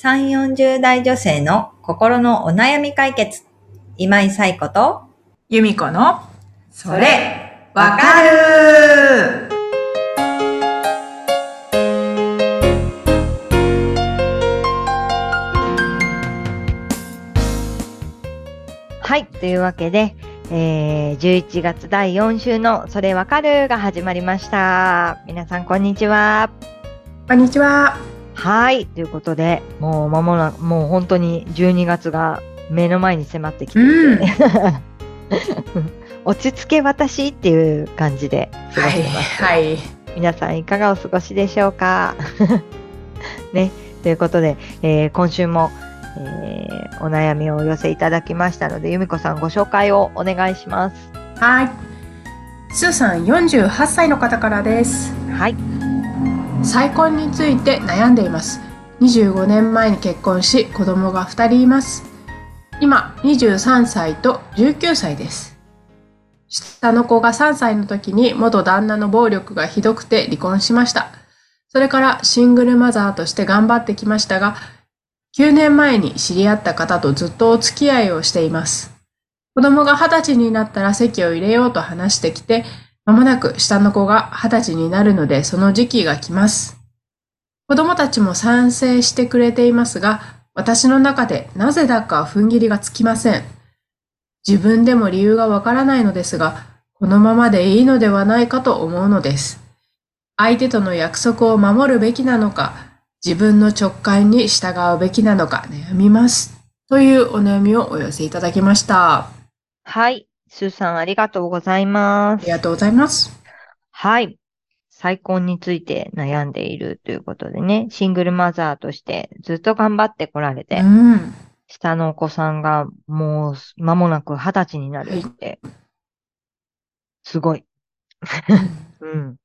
3、40代女性の心のお悩み解決。今井彩子と、由美子の、それ、わかるはい。というわけで、えー、11月第4週のそれわかるが始まりました。皆さん、こんにちは。こんにちは。はい。ということで、もう間もなく、もう本当に12月が目の前に迫ってきていて、うん 落ち着け私っていう感じで過ごはい、してます。はい。皆さんいかがお過ごしでしょうか？ね。ということで、えー今週も、えーお悩みをお寄せいただきましたので、由美子さんご紹介をお願いします。はい。スーさん48歳の方からです。はい。再婚について悩んでいます。25年前に結婚し、子供が2人います。今、23歳と19歳です。下の子が3歳の時に元旦那の暴力がひどくて離婚しました。それからシングルマザーとして頑張ってきましたが、9年前に知り合った方とずっとお付き合いをしています。子供が20歳になったら籍を入れようと話してきて、まもなく下の子が20歳になるのでその時期が来ます。子供たちも賛成してくれていますが、私の中でなぜだか踏ん切りがつきません。自分でも理由がわからないのですが、このままでいいのではないかと思うのです。相手との約束を守るべきなのか、自分の直感に従うべきなのか悩みます。というお悩みをお寄せいただきました。はい。スーさんありがとうございますり。がとうございます。はい。再婚について悩んでいるということでね、シングルマザーとしてずっと頑張ってこられて、うん。下のお子さんがもう間もなく二十歳になるって、すごい。うん。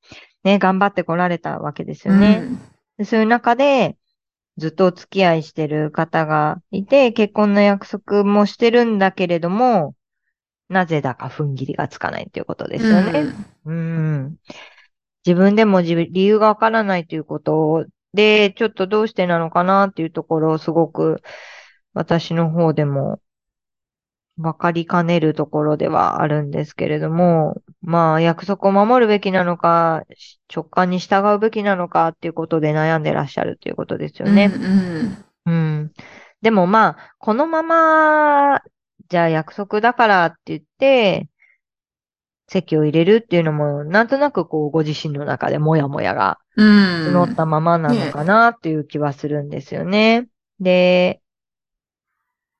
ね、頑張ってこられたわけですよね。でそういう中で、ずっとお付き合いしてる方がいて、結婚の約束もしてるんだけれども、なぜだか踏ん切りがつかないということですよね。うん。自分でも自分理由がわからないということで、ちょっとどうしてなのかなっていうところをすごく私の方でもわかりかねるところではあるんですけれども、まあ約束を守るべきなのか、直感に従うべきなのかっていうことで悩んでらっしゃるということですよね。うんうんうん。でもまあ、このまま、じゃあ約束だからって言って、席を入れるっていうのも、なんとなくこう、ご自身の中でもやもやがうん。募ったままなのかなっていう気はするんですよね。で、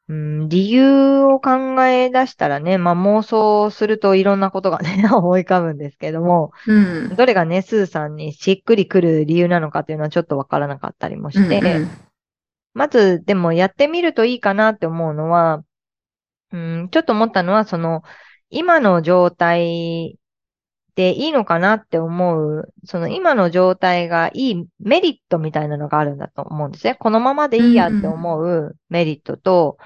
うん、理由を考え出したらね、まあ妄想するといろんなことがね、思い浮かぶんですけども、うん。どれがね、スーさんにしっくりくる理由なのかっていうのはちょっとわからなかったりもして、うんまず、でもやってみるといいかなって思うのは、うん、ちょっと思ったのは、その、今の状態でいいのかなって思う、その今の状態がいいメリットみたいなのがあるんだと思うんですね。このままでいいやって思うメリットと、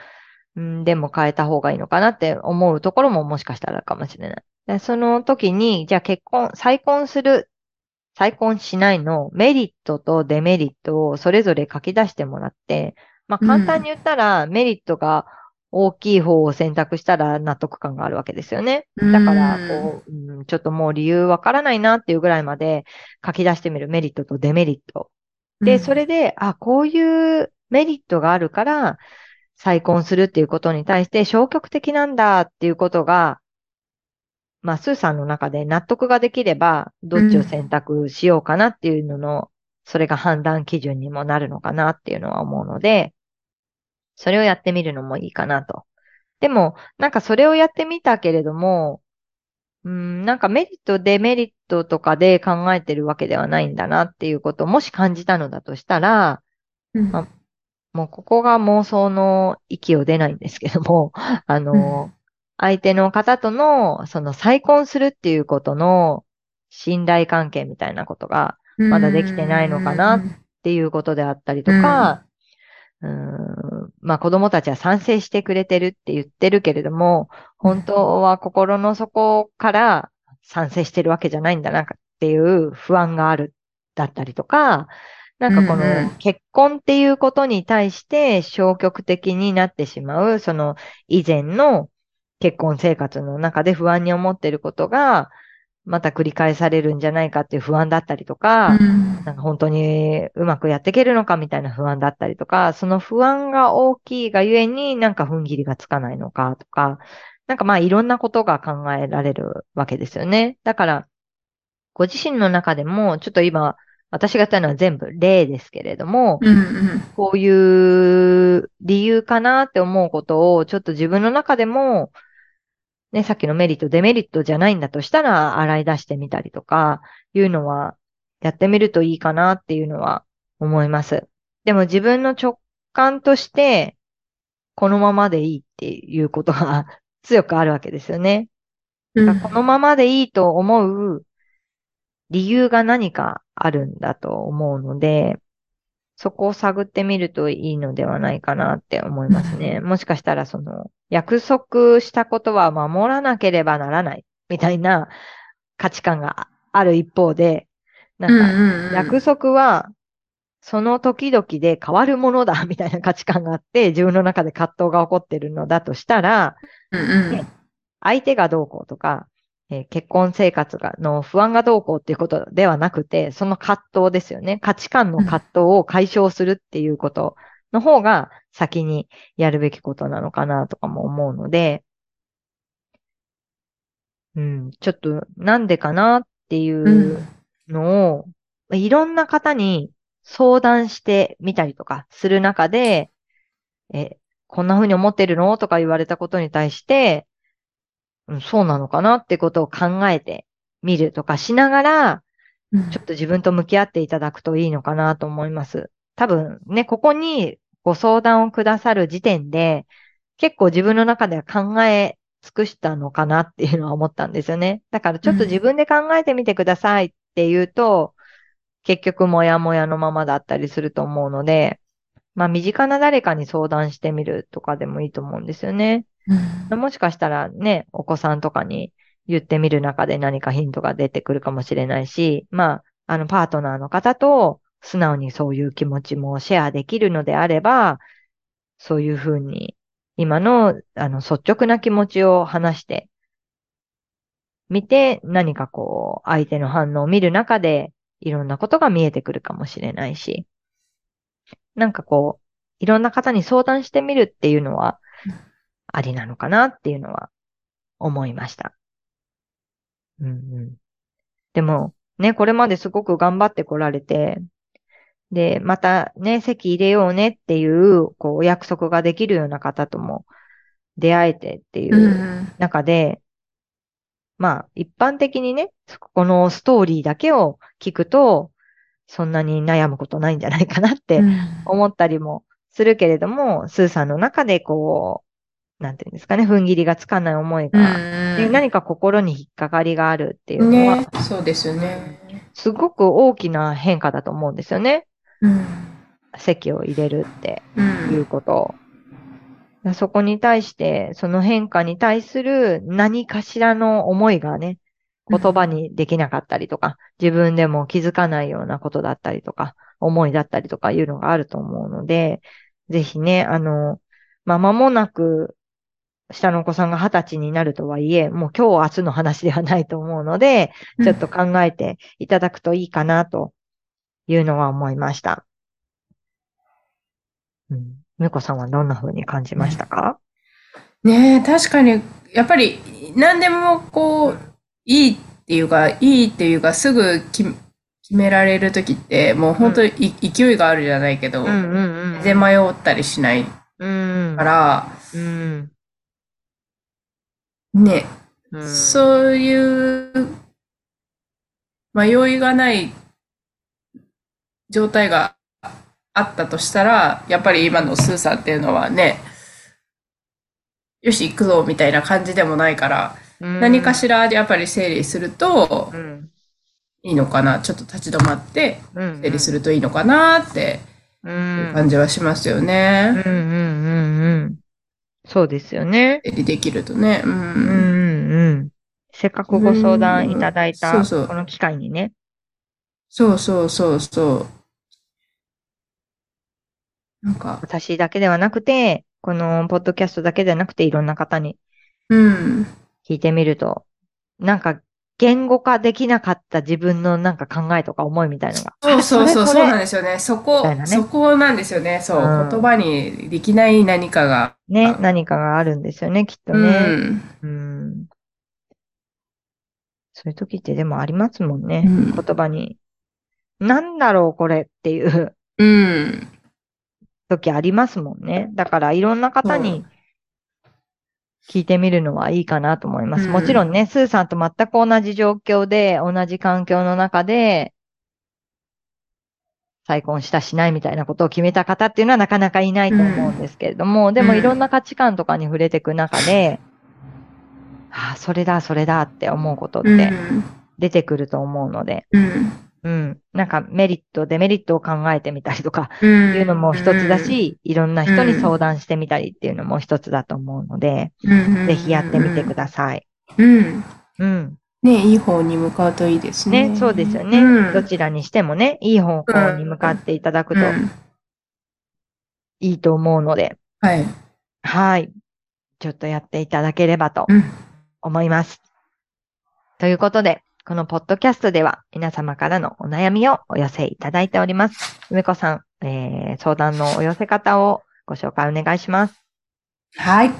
うん、でも変えた方がいいのかなって思うところももしかしたらかもしれない。でその時に、じゃあ結婚、再婚する再婚しないのメリットとデメリットをそれぞれ書き出してもらって、まあ簡単に言ったら、メリットが大きい方を選択したら納得感があるわけですよね。うんだから、こう、うんちょっともう理由わからないなっていうぐらいまで書き出してみるメリットとデメリット。で、それで、あ、こういうメリットがあるから、再婚するっていうことに対して消極的なんだっていうことが、まあ、スーさんの中で納得ができれば、どっちを選択しようかなっていうのの、それが判断基準にもなるのかなっていうのは思うので、それをやってみるのもいいかなと。でも、なんかそれをやってみたけれども、うん、なんかメリット、デメリットとかで考えてるわけではないんだなっていうことをもし感じたのだとしたら、うん。まもうここが妄想の域を出ないんですけども、あの、相手の方との、その再婚するっていうことの信頼関係みたいなことがまだできてないのかなっていうことであったりとか、うーん、まあ子供たちは賛成してくれてるって言ってるけれども、本当は心の底から賛成してるわけじゃないんだなっていう不安があるだったりとか、なんかこの結婚っていうことに対して消極的になってしまう、その以前の結婚生活の中で不安に思っていることが、また繰り返されるんじゃないかっていう不安だったりとか、うんなんか本当にうまくやっていけるのかみたいな不安だったりとか、その不安が大きいがゆえになんか踏ん切りがつかないのかとか、なんかまあいろんなことが考えられるわけですよね。だから、ご自身の中でも、ちょっと今、私が言ったのは全部例ですけれども、うんうんこういう理由かなって思うことを、ちょっと自分の中でも、ね、さっきのメリット、デメリットじゃないんだとしたら、洗い出してみたりとか、いうのは、やってみるといいかなっていうのは思います。でも自分の直感として、このままでいいっていうことが強くあるわけですよね。うんこのままでいいと思う理由が何かあるんだと思うので、そこを探ってみるといいのではないかなって思いますね。もしかしたらその約束したことは守らなければならないみたいな価値観がある一方で、なんか約束はその時々で変わるものだみたいな価値観があって、自分の中で葛藤が起こっているのだとしたら、うんうん。相手がどうこうとか、えー結婚生活がの不安がどうこうっていうことではなくて、その葛藤ですよね。価値観の葛藤を解消するっていうことの方が先にやるべきことなのかなとかも思うので、うん、ちょっとなんでかなっていううんのを、いろんな方に相談してみたりとかする中で、え、こんな風に思ってるの？とか言われたことに対して、そうなのかなってことを考えてみるとかしながら、うんちょっと自分と向き合っていただくといいのかなと思います。多分ね、ここにご相談をくださる時点で、結構自分の中では考え尽くしたのかなっていうのは思ったんですよね。だからちょっと自分で考えてみてくださいって言うと、結局もやもやのままだったりすると思うので、まあ身近な誰かに相談してみるとかでもいいと思うんですよね。うん。もしかしたらね、お子さんとかに言ってみる中で何かヒントが出てくるかもしれないし、まあ、あの、パートナーの方と素直にそういう気持ちもシェアできるのであれば、そういうふうに、今の、あの、率直な気持ちを話してみて、何かこう、相手の反応を見る中で、いろんなことが見えてくるかもしれないし、なんかこう、いろんな方に相談してみるっていうのは、ありなのかなっていうのは思いました。うんうん。でも、ね、これまですごく頑張ってこられて、で、またね、席入れようねっていう、こう、お約束ができるような方とも出会えてっていうんううん中で、まあ、一般的にね、このストーリーだけを聞くと、そんなに悩むことないんじゃないかなってうん思ったりもするけれども、スーさんの中でこう、なんていうんですかね、踏ん切りがつかない思いが、で何か心に引っかかりがあるっていうのは、ね、そうですよね。すごく大きな変化だと思うんですよね。うん席を入れるってういうんこと。そこに対して、その変化に対する何かしらの思いがね、言葉にできなかったりとか、自分でも気づかないようなことだったりとか、思いだったりとかいうのがあると思うので、ぜひね、あの、まあ、間もなく、下のお子さんが二十歳になるとはいえ、もう今日明日の話ではないと思うので、ちょっと考えていただくといいかなというのは思いました。うん。むこさんはどんな風に感じましたか、ねえ、確かに、やっぱり、何でもこう、いいっていうか、いいっていうか、すぐ決決められるときって、もう本当にい勢いがあるじゃないけど、うんうんうん。全然迷ったりしないうん。から、うん。ね、うん。そういう迷いがない状態があったとしたら、やっぱり今のスーさんっていうのはね、よし、行くぞみたいな感じでもないから、うん何かしらやっぱり整理するとうん。いいのかな、ちょっと立ち止まってうん。整理するといいのかなってう。いうん感じはしますようんね。うんうんうん。そうですよね。できるとね。う。うんんうんうん。せっかくご相談いただいた、うんそうそうこの機会にね。そうそうそうそう。なんか、私だけではなくて、このポッドキャストだけではなくて、いろんな方にうん。聞いてみると、なんか言語化できなかった自分のなんか考えとか思いみたいなのが。そうそうそう、あそうなんれですよね。そこねそこなんですよね。そう、うん言葉にできない何かが。ね、何かがあるんですよね、きっとうね。ん。うん。そういう時ってでもありますもんね。うん言葉に。なんだろう、これっていううん。時ありますもんね。だからいろんな方に聞いてみるのはいいかなと思います。うんもちろんね、スーさんと全く同じ状況で、同じ環境の中で、再婚したしないみたいなことを決めた方っていうのはなかなかいないと思うんですけれども、でもうんいろんな価値観とかに触れていく中で、ああ、それだ、それだって思うことっうん。て出てくると思うので、うん。うん。なんかメリット、デメリットを考えてみたりとか、うん。いうのも一つだし、いろんな人に相談してみたりっていうのも一つだと思うので、うん、ぜひやってみてください。うん。うん。ね、いい方に向かうといいですね。ね、そうですよね。うんどちらにしてもね、いい方向に向かっていただくとうんいいと思うので、はい。はい。ちょっとやっていただければとうん。思います。ということで、このポッドキャストでは皆様からのお悩みをお寄せいただいております。梅子さん、えー、相談のお寄せ方をご紹介お願いします。はい。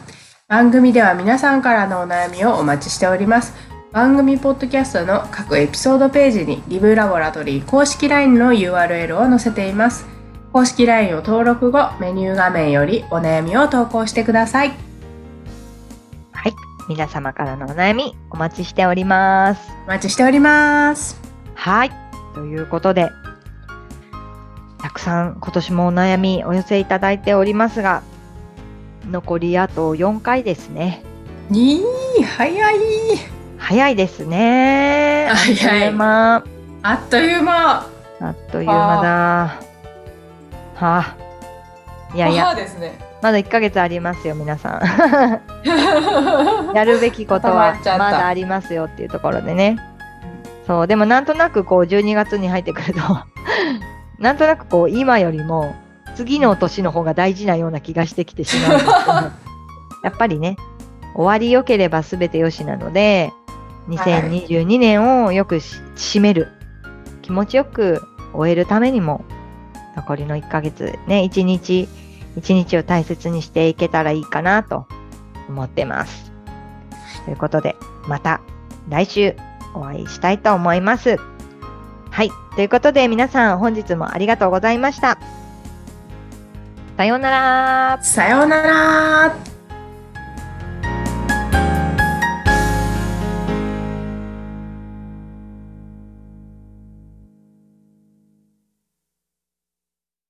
番組では皆さんからのお悩みをお待ちしております。番組ポッドキャストの各エピソードページにリブラボラトリー公式 LINE の URL を載せています。公式 LINE を登録後、メニュー画面よりお悩みを投稿してください。はい。皆様からのお悩みお待ちしております。お待ちしております。はい。ということで、たくさん今年もお悩みお寄せいただいておりますが、残りあと4回ですね。いい、早い。早いですね。早いあっという間。あっという間。あっという間だ。はあ。いやいや、ですね。まだ1ヶ月ありますよ、皆さん。やるべきことはまだありますよっていうところでね。そう、でもなんとなくこう12月に入ってくると、なんとなくこう今よりも次の年の方が大事なような気がしてきてしまうんですけど、やっぱりね、終わり良ければ全て良しなので、2022年をよくし締める、気持ちよく終えるためにも、残りの1ヶ月ね、1日一日を大切にしていけたらいいかなと思ってます。ということで、また来週お会いしたいと思います。はい。ということで皆さん本日もありがとうございました。さようなら。さようなら。